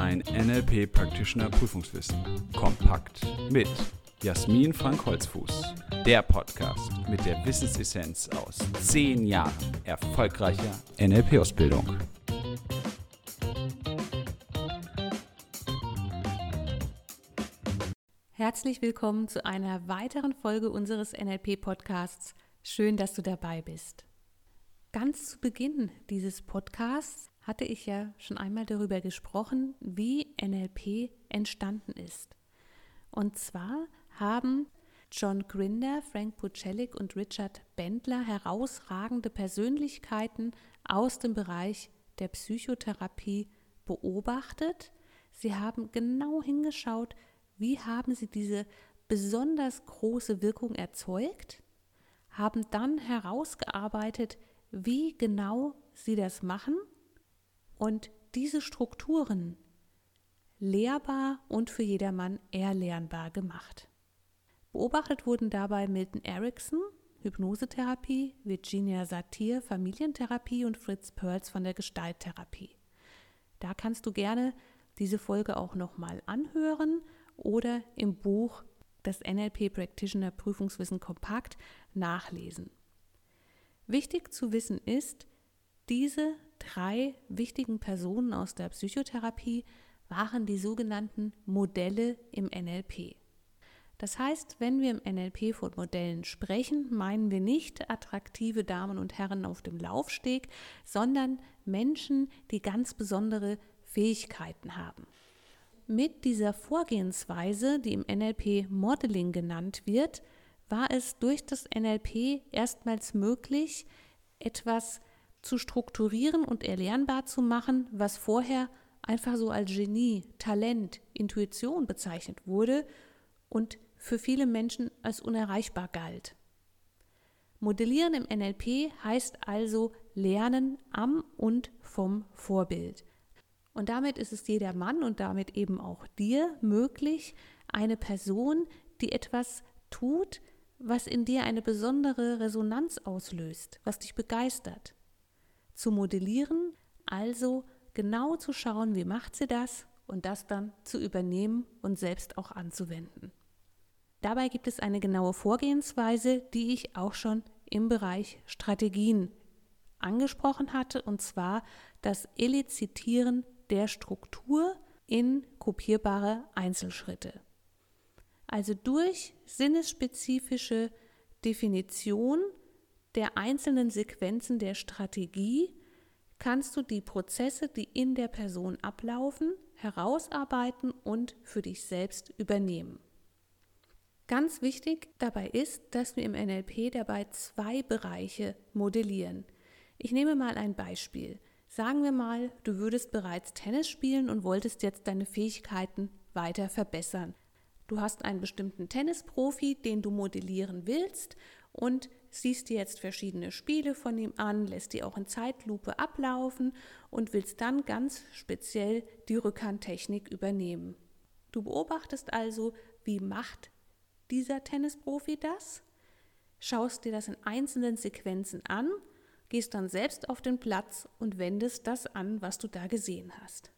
Dein NLP Practitioner Prüfungswissen. Kompakt mit Jasmin Frank Holzfuß. Der Podcast mit der Wissensessenz aus zehn Jahren erfolgreicher NLP-Ausbildung. Herzlich willkommen zu einer weiteren Folge unseres NLP-Podcasts. Schön, dass du dabei bist. Ganz zu Beginn dieses Podcasts hatte ich ja schon einmal darüber gesprochen, wie NLP entstanden ist. Und zwar haben John Grinder, Frank Pucelik und Richard Bendler herausragende Persönlichkeiten aus dem Bereich der Psychotherapie beobachtet. Sie haben genau hingeschaut, wie haben sie diese besonders große Wirkung erzeugt, haben dann herausgearbeitet, wie genau sie das machen und diese Strukturen lehrbar und für jedermann erlernbar gemacht. Beobachtet wurden dabei Milton Erickson, Hypnosetherapie, Virginia Satir, Familientherapie und Fritz Perls von der Gestalttherapie. Da kannst du gerne diese Folge auch nochmal anhören oder im Buch Das NLP Practitioner Prüfungswissen kompakt nachlesen. Wichtig zu wissen ist, diese drei wichtigen Personen aus der Psychotherapie waren die sogenannten Modelle im NLP. Das heißt, wenn wir im NLP von Modellen sprechen, meinen wir nicht attraktive Damen und Herren auf dem Laufsteg, sondern Menschen, die ganz besondere Fähigkeiten haben. Mit dieser Vorgehensweise, die im NLP Modeling genannt wird, war es durch das NLP erstmals möglich, etwas zu strukturieren und erlernbar zu machen, was vorher einfach so als Genie, Talent, Intuition bezeichnet wurde und für viele Menschen als unerreichbar galt. Modellieren im NLP heißt also Lernen am und vom Vorbild. Und damit ist es jeder Mann und damit eben auch dir möglich, eine Person, die etwas tut, was in dir eine besondere Resonanz auslöst, was dich begeistert. Zu modellieren, also genau zu schauen, wie macht sie das und das dann zu übernehmen und selbst auch anzuwenden. Dabei gibt es eine genaue Vorgehensweise, die ich auch schon im Bereich Strategien angesprochen hatte, und zwar das Elizitieren der Struktur in kopierbare Einzelschritte. Also durch sinnesspezifische Definition der einzelnen Sequenzen der Strategie kannst du die Prozesse, die in der Person ablaufen, herausarbeiten und für dich selbst übernehmen. Ganz wichtig dabei ist, dass wir im NLP dabei zwei Bereiche modellieren. Ich nehme mal ein Beispiel. Sagen wir mal, du würdest bereits Tennis spielen und wolltest jetzt deine Fähigkeiten weiter verbessern. Du hast einen bestimmten Tennisprofi, den du modellieren willst und siehst dir jetzt verschiedene Spiele von ihm an, lässt die auch in Zeitlupe ablaufen und willst dann ganz speziell die Rückhandtechnik übernehmen. Du beobachtest also, wie macht dieser Tennisprofi das, schaust dir das in einzelnen Sequenzen an, gehst dann selbst auf den Platz und wendest das an, was du da gesehen hast.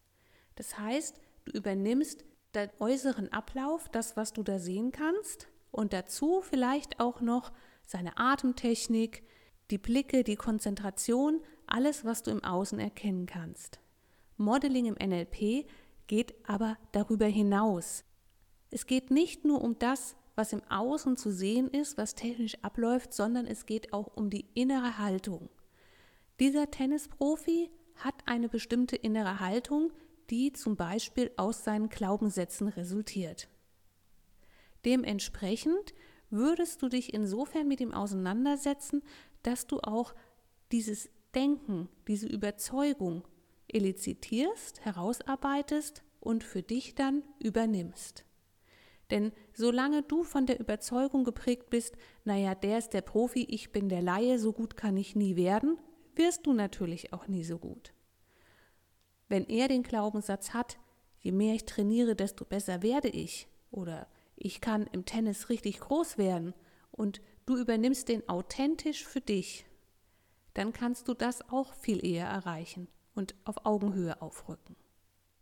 Das heißt, du übernimmst den äußeren Ablauf, das, was du da sehen kannst, und dazu vielleicht auch noch seine Atemtechnik, die Blicke, die Konzentration, alles, was du im Außen erkennen kannst. Modeling im NLP geht aber darüber hinaus. Es geht nicht nur um das, was im Außen zu sehen ist, was technisch abläuft, sondern es geht auch um die innere Haltung. Dieser Tennisprofi hat eine bestimmte innere Haltung, die zum Beispiel aus seinen Glaubenssätzen resultiert. Dementsprechend würdest du dich insofern mit ihm auseinandersetzen, dass du auch dieses Denken, diese Überzeugung elizitierst, herausarbeitest und für dich dann übernimmst. Denn solange du von der Überzeugung geprägt bist, naja, der ist der Profi, ich bin der Laie, so gut kann ich nie werden, wirst du natürlich auch nie so gut. Wenn er den Glaubenssatz hat, je mehr ich trainiere, desto besser werde ich, oder ich kann im Tennis richtig groß werden, und du übernimmst den authentisch für dich, dann kannst du das auch viel eher erreichen und auf Augenhöhe aufrücken.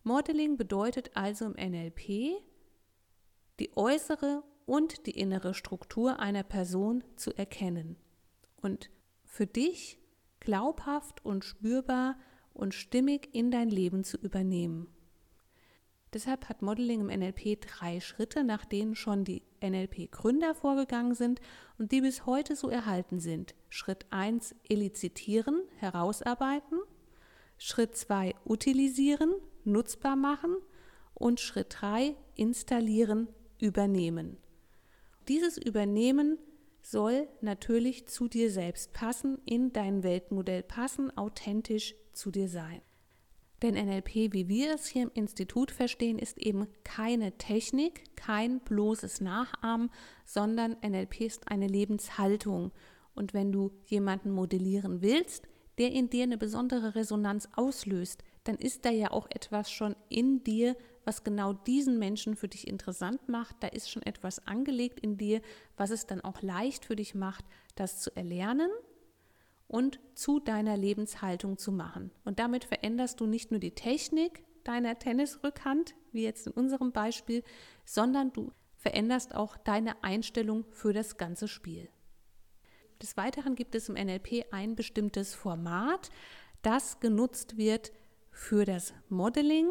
Modeling bedeutet also im NLP, die äußere und die innere Struktur einer Person zu erkennen und für dich glaubhaft und spürbar und stimmig in dein Leben zu übernehmen. Deshalb hat Modeling im NLP drei Schritte, nach denen schon die NLP-Gründer vorgegangen sind und die bis heute so erhalten sind. Schritt 1 elizitieren, herausarbeiten. Schritt 2 utilisieren, nutzbar machen. Und Schritt 3 installieren, übernehmen. Dieses Übernehmen soll natürlich zu dir selbst passen, in dein Weltmodell passen, authentisch zu dir sein. Denn NLP, wie wir es hier im Institut verstehen, ist eben keine Technik, kein bloßes Nachahmen, sondern NLP ist eine Lebenshaltung. Und wenn du jemanden modellieren willst, der in dir eine besondere Resonanz auslöst, dann ist da ja auch etwas schon in dir, was genau diesen Menschen für dich interessant macht. Da ist schon etwas angelegt in dir, was es dann auch leicht für dich macht, das zu erlernen und zu deiner Lebenshaltung zu machen. Und damit veränderst du nicht nur die Technik deiner Tennisrückhand, wie jetzt in unserem Beispiel, sondern du veränderst auch deine Einstellung für das ganze Spiel. Des Weiteren gibt es im NLP ein bestimmtes Format, das genutzt wird für das Modeling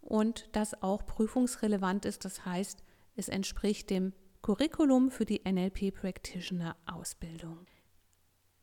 und das auch prüfungsrelevant ist. Das heißt, es entspricht dem Curriculum für die NLP Practitioner Ausbildung.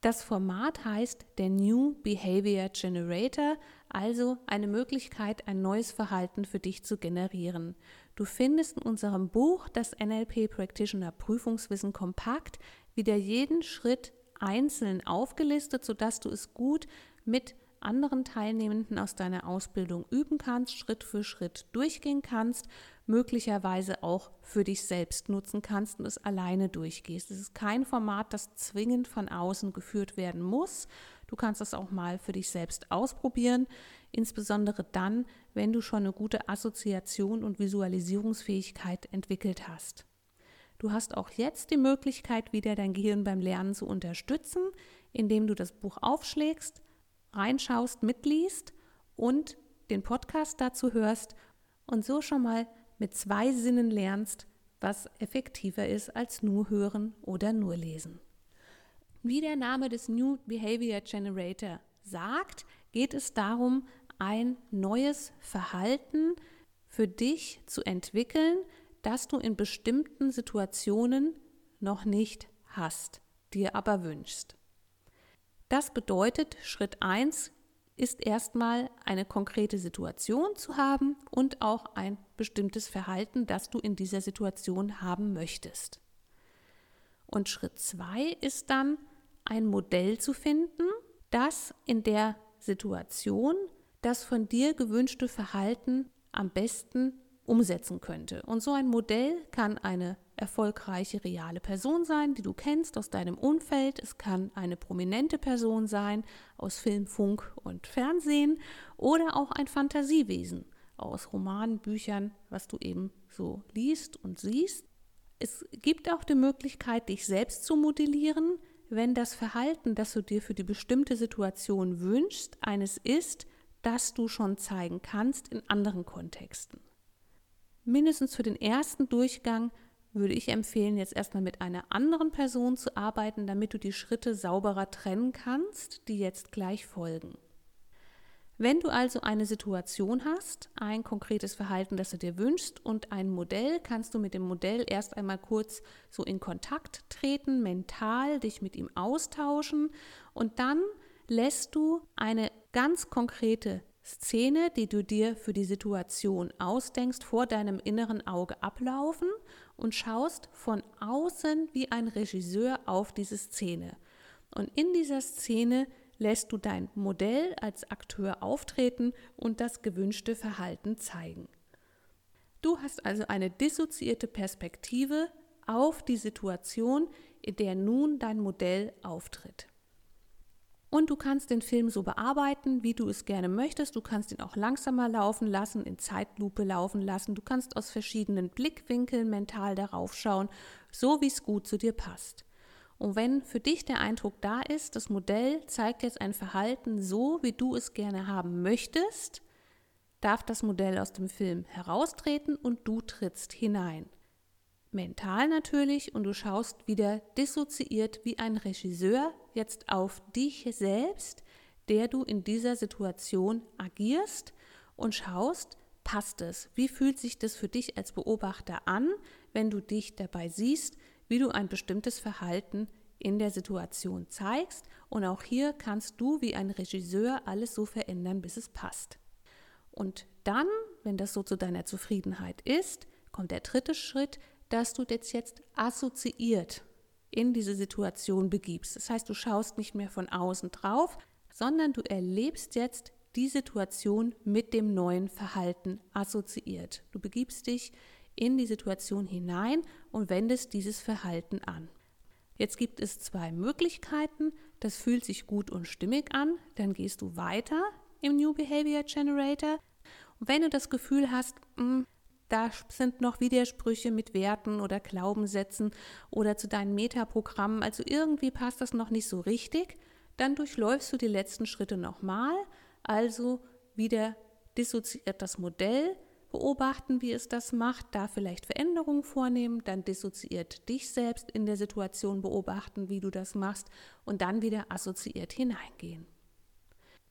Das Format heißt der New Behavior Generator, also eine Möglichkeit, ein neues Verhalten für dich zu generieren. Du findest in unserem Buch das NLP Practitioner Prüfungswissen kompakt wieder jeden Schritt einzeln aufgelistet, sodass du es gut mit anderen Teilnehmenden aus deiner Ausbildung üben kannst, Schritt für Schritt durchgehen kannst, möglicherweise auch für dich selbst nutzen kannst und es alleine durchgehst. Es ist kein Format, das zwingend von außen geführt werden muss. Du kannst es auch mal für dich selbst ausprobieren, insbesondere dann, wenn du schon eine gute Assoziation und Visualisierungsfähigkeit entwickelt hast. Du hast auch jetzt die Möglichkeit, wieder dein Gehirn beim Lernen zu unterstützen, indem du das Buch aufschlägst, reinschaust, mitliest und den Podcast dazu hörst und so schon mal mit zwei Sinnen lernst, was effektiver ist als nur hören oder nur lesen. Wie der Name des New Behavior Generator sagt, geht es darum, ein neues Verhalten für dich zu entwickeln, das du in bestimmten Situationen noch nicht hast, dir aber wünschst. Das bedeutet, Schritt 1 ist erstmal eine konkrete Situation zu haben und auch ein bestimmtes Verhalten, das du in dieser Situation haben möchtest. Und Schritt 2 ist dann ein Modell zu finden, das in der Situation das von dir gewünschte Verhalten am besten umsetzen könnte. Und so ein Modell kann eine erfolgreiche reale Person sein, die du kennst aus deinem Umfeld. Es kann eine prominente Person sein aus Film, Funk und Fernsehen oder auch ein Fantasiewesen aus Romanen, Büchern, was du eben so liest und siehst. Es gibt auch die Möglichkeit, dich selbst zu modellieren, wenn das Verhalten, das du dir für die bestimmte Situation wünschst, eines ist, das du schon zeigen kannst in anderen Kontexten. Mindestens für den ersten Durchgang würde ich empfehlen, jetzt erstmal mit einer anderen Person zu arbeiten, damit du die Schritte sauberer trennen kannst, die jetzt gleich folgen. Wenn du also eine Situation hast, ein konkretes Verhalten, das du dir wünschst und ein Modell, kannst du mit dem Modell erst einmal kurz so in Kontakt treten, mental dich mit ihm austauschen und dann lässt du eine ganz konkrete Szene, die du dir für die Situation ausdenkst, vor deinem inneren Auge ablaufen und schaust von außen wie ein Regisseur auf diese Szene. Und in dieser Szene lässt du dein Modell als Akteur auftreten und das gewünschte Verhalten zeigen. Du hast also eine dissoziierte Perspektive auf die Situation, in der nun dein Modell auftritt. Und du kannst den Film so bearbeiten, wie du es gerne möchtest. Du kannst ihn auch langsamer laufen lassen, in Zeitlupe laufen lassen. Du kannst aus verschiedenen Blickwinkeln mental darauf schauen, so wie es gut zu dir passt. Und wenn für dich der Eindruck da ist, das Modell zeigt jetzt ein Verhalten so, wie du es gerne haben möchtest, darf das Modell aus dem Film heraustreten und du trittst hinein. Mental natürlich und du schaust wieder dissoziiert wie ein Regisseur jetzt auf dich selbst, der du in dieser Situation agierst und schaust, passt es? Wie fühlt sich das für dich als Beobachter an, wenn du dich dabei siehst, wie du ein bestimmtes Verhalten in der Situation zeigst? Und auch hier kannst du wie ein Regisseur alles so verändern, bis es passt. Und dann, wenn das so zu deiner Zufriedenheit ist, kommt der dritte Schritt, dass du jetzt jetzt assoziiert in diese Situation begibst. Das heißt, du schaust nicht mehr von außen drauf, sondern du erlebst jetzt die Situation mit dem neuen Verhalten assoziiert. Du begibst dich in die Situation hinein und wendest dieses Verhalten an. Jetzt gibt es zwei Möglichkeiten. Das fühlt sich gut und stimmig an. Dann gehst du weiter im New Behavior Generator. Und wenn du das Gefühl hast, mh, hm, da sind noch Widersprüche mit Werten oder Glaubenssätzen oder zu deinen Metaprogrammen, also irgendwie passt das noch nicht so richtig, dann durchläufst du die letzten Schritte nochmal. Also wieder dissoziiert das Modell, beobachten, wie es das macht, da vielleicht Veränderungen vornehmen, dann dissoziiert dich selbst in der Situation. Beobachten, wie du das machst. Und dann wieder assoziiert hineingehen.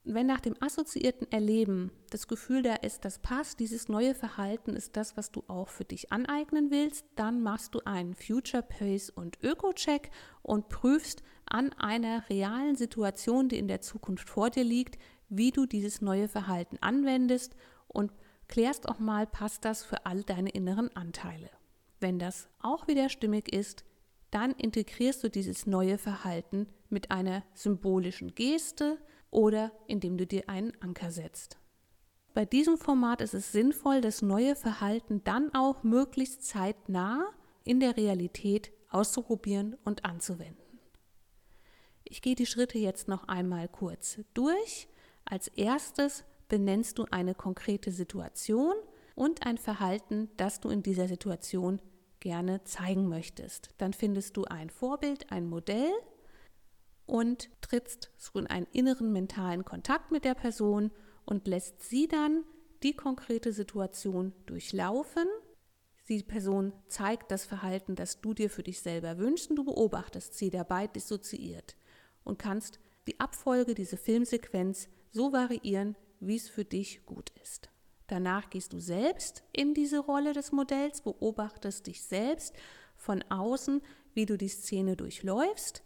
Wenn nach dem assoziierten Erleben das Gefühl da ist, das passt, dieses neue Verhalten ist das, was du auch für dich aneignen willst, dann machst du einen Future Pace und Öko-Check und prüfst an einer realen Situation, die in der Zukunft vor dir liegt, wie du dieses neue Verhalten anwendest und klärst auch mal, passt das für all deine inneren Anteile. Wenn das auch wieder stimmig ist, dann integrierst du dieses neue Verhalten mit einer symbolischen Geste oder indem du dir einen Anker setzt. Bei diesem Format ist es sinnvoll, das neue Verhalten dann auch möglichst zeitnah in der Realität auszuprobieren und anzuwenden. Ich gehe die Schritte jetzt noch einmal kurz durch als erstes benennst du eine konkrete Situation und ein Verhalten, das du in dieser Situation gerne zeigen möchtest. Dann findest du ein Vorbild, ein Modell und trittst so in einen inneren mentalen Kontakt mit der Person und lässt sie dann die konkrete Situation durchlaufen. Die Person zeigt das Verhalten, das du dir für dich selber wünschst, und du beobachtest sie dabei dissoziiert und kannst die Abfolge, diese Filmsequenz so variieren, wie es für dich gut ist. Danach gehst du selbst in diese Rolle des Modells, beobachtest dich selbst von außen, wie du die Szene durchläufst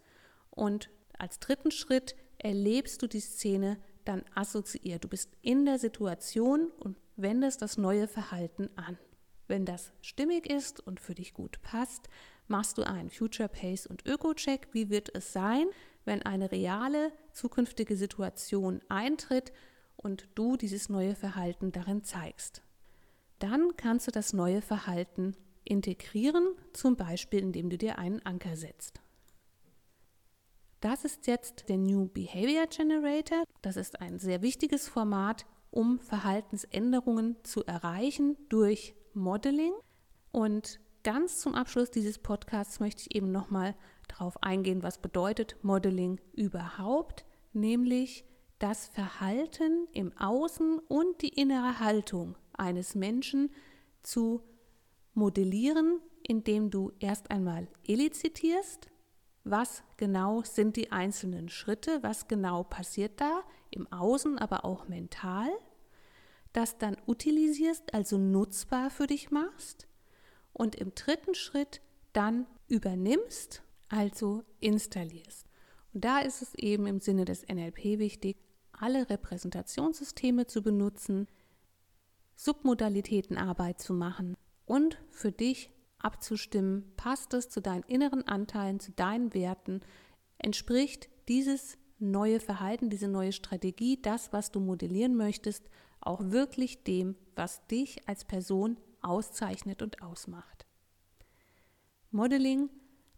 und als dritten Schritt erlebst du die Szene dann assoziiert. Du bist in der Situation und wendest das neue Verhalten an. Wenn das stimmig ist und für dich gut passt, machst du einen Future Pace und Öko-Check. Wie wird es sein, wenn eine reale zukünftige Situation eintritt und du dieses neue Verhalten darin zeigst. Dann kannst du das neue Verhalten integrieren, zum Beispiel indem du dir einen Anker setzt. Das ist jetzt der New Behavior Generator. Das ist ein sehr wichtiges Format, um Verhaltensänderungen zu erreichen durch Modeling. Und ganz zum Abschluss dieses Podcasts möchte ich eben nochmal darauf eingehen, was bedeutet Modeling überhaupt, nämlich das Verhalten im Außen und die innere Haltung eines Menschen zu modellieren, indem du erst einmal elizitierst, was genau sind die einzelnen Schritte, was genau passiert da? Im Außen, aber auch mental, das dann utilisierst, also nutzbar für dich machst? Und im dritten Schritt dann übernimmst also installierst. Und da ist es eben im Sinne des NLP wichtig, alle Repräsentationssysteme zu benutzen, Submodalitätenarbeit zu machen und für dich abzustimmen, passt es zu deinen inneren Anteilen, zu deinen Werten, entspricht dieses neue Verhalten, diese neue Strategie, das, was du modellieren möchtest, auch wirklich dem, was dich als Person auszeichnet und ausmacht. Modeling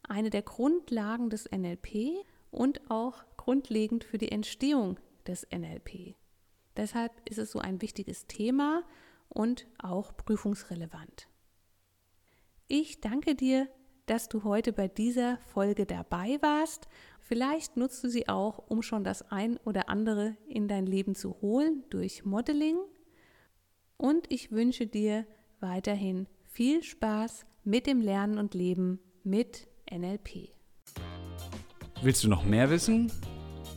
eine der Grundlagen des NLP und auch grundlegend für die Entstehung des NLP. Deshalb ist es so ein wichtiges Thema und auch prüfungsrelevant. Ich danke dir, dass du heute bei dieser Folge dabei warst. Vielleicht nutzt du sie auch, um schon das ein oder andere in dein Leben zu holen durch Modeling. und ich wünsche dir weiterhin viel Spaß mit dem Lernen und Leben mit NLP. Willst du noch mehr wissen?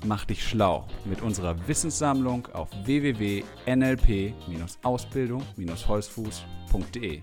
Mach dich schlau mit unserer Wissenssammlung auf www.nlp-ausbildung-holzfuß.de